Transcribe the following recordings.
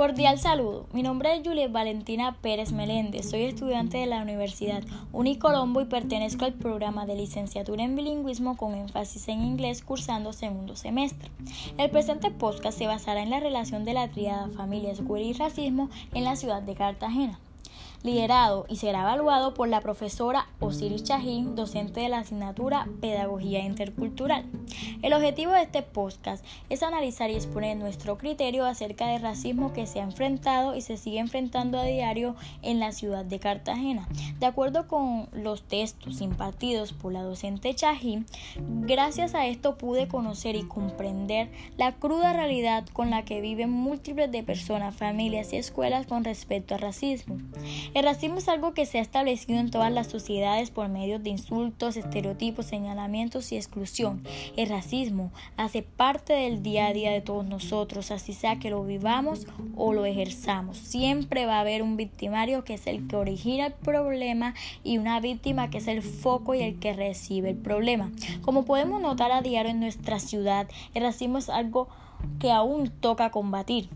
Cordial saludo. Mi nombre es Juliet Valentina Pérez Meléndez. Soy estudiante de la Universidad Unicolombo y pertenezco al programa de licenciatura en bilingüismo con énfasis en inglés cursando segundo semestre. El presente podcast se basará en la relación de la triada familia, escuela y racismo en la ciudad de Cartagena liderado y será evaluado por la profesora Osiris Chajín, docente de la asignatura Pedagogía Intercultural. El objetivo de este podcast es analizar y exponer nuestro criterio acerca del racismo que se ha enfrentado y se sigue enfrentando a diario en la ciudad de Cartagena. De acuerdo con los textos impartidos por la docente Chajín, gracias a esto pude conocer y comprender la cruda realidad con la que viven múltiples de personas, familias y escuelas con respecto al racismo. El racismo es algo que se ha establecido en todas las sociedades por medio de insultos, estereotipos, señalamientos y exclusión. El racismo hace parte del día a día de todos nosotros, así sea que lo vivamos o lo ejerzamos. Siempre va a haber un victimario que es el que origina el problema y una víctima que es el foco y el que recibe el problema. Como podemos notar a diario en nuestra ciudad, el racismo es algo que aún toca combatir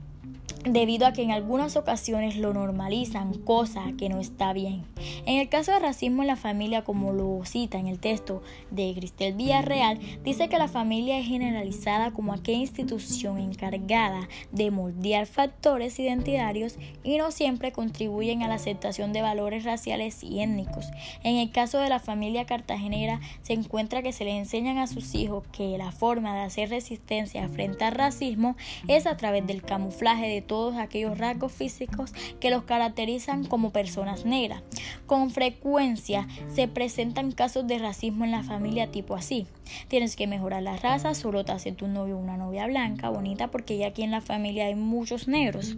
debido a que en algunas ocasiones lo normalizan, cosa que no está bien. En el caso de racismo en la familia, como lo cita en el texto de Cristel Villarreal, dice que la familia es generalizada como aquella institución encargada de moldear factores identitarios y no siempre contribuyen a la aceptación de valores raciales y étnicos. En el caso de la familia cartagenera, se encuentra que se le enseñan a sus hijos que la forma de hacer resistencia frente al racismo es a través del camuflaje de todo todos aquellos rasgos físicos que los caracterizan como personas negras. Con frecuencia se presentan casos de racismo en la familia tipo así. Tienes que mejorar la raza, solo te hace tu novio una novia blanca, bonita, porque ya aquí en la familia hay muchos negros.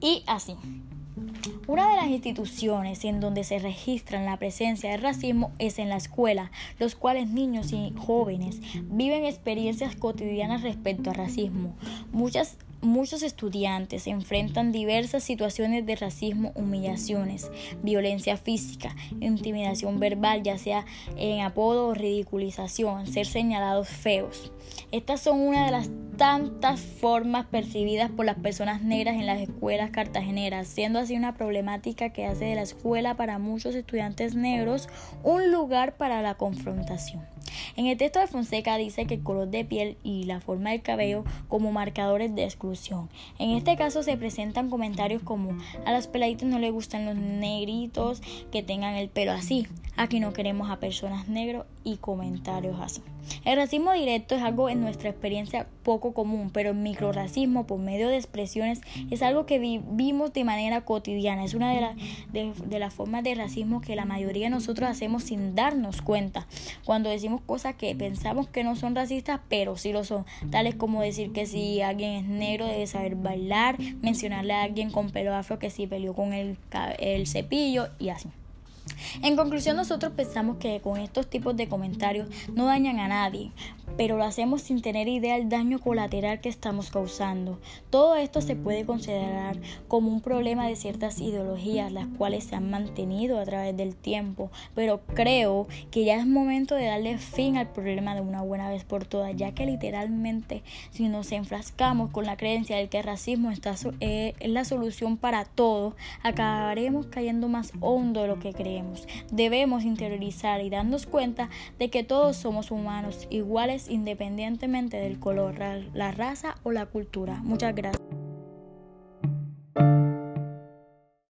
Y así. Una de las instituciones en donde se registra la presencia del racismo es en la escuela, los cuales niños y jóvenes viven experiencias cotidianas respecto al racismo. Muchas Muchos estudiantes enfrentan diversas situaciones de racismo, humillaciones, violencia física, intimidación verbal, ya sea en apodo o ridiculización, ser señalados feos. Estas son una de las tantas formas percibidas por las personas negras en las escuelas cartageneras, siendo así una problemática que hace de la escuela para muchos estudiantes negros un lugar para la confrontación. En el texto de Fonseca dice que el color de piel y la forma del cabello como marcadores de exclusión. En este caso se presentan comentarios como a las peladitas no les gustan los negritos que tengan el pelo así. Aquí no queremos a personas negras y comentarios así. El racismo directo es algo en nuestra experiencia poco común, pero el microracismo por medio de expresiones es algo que vivimos de manera cotidiana. Es una de, de, las formas de racismo que la mayoría de nosotros hacemos sin darnos cuenta. Cuando decimos cosas que pensamos que no son racistas, pero sí lo son. Tales como decir que si alguien es negro debe saber bailar, mencionarle a alguien con pelo afro que si peleó con el, el cepillo y así. En conclusión, nosotros pensamos que con estos tipos de comentarios no dañan a nadie, pero lo hacemos sin tener idea del daño colateral que estamos causando. Todo esto se puede considerar como un problema de ciertas ideologías, las cuales se han mantenido a través del tiempo, pero creo que ya es momento de darle fin al problema de una buena vez por todas, ya que literalmente si nos enfrascamos con la creencia de que el racismo está, eh, es la solución para todo, acabaremos cayendo más hondo de lo que creemos. Debemos interiorizar y darnos cuenta de que todos somos humanos iguales independientemente del color, la raza o la cultura. Muchas gracias.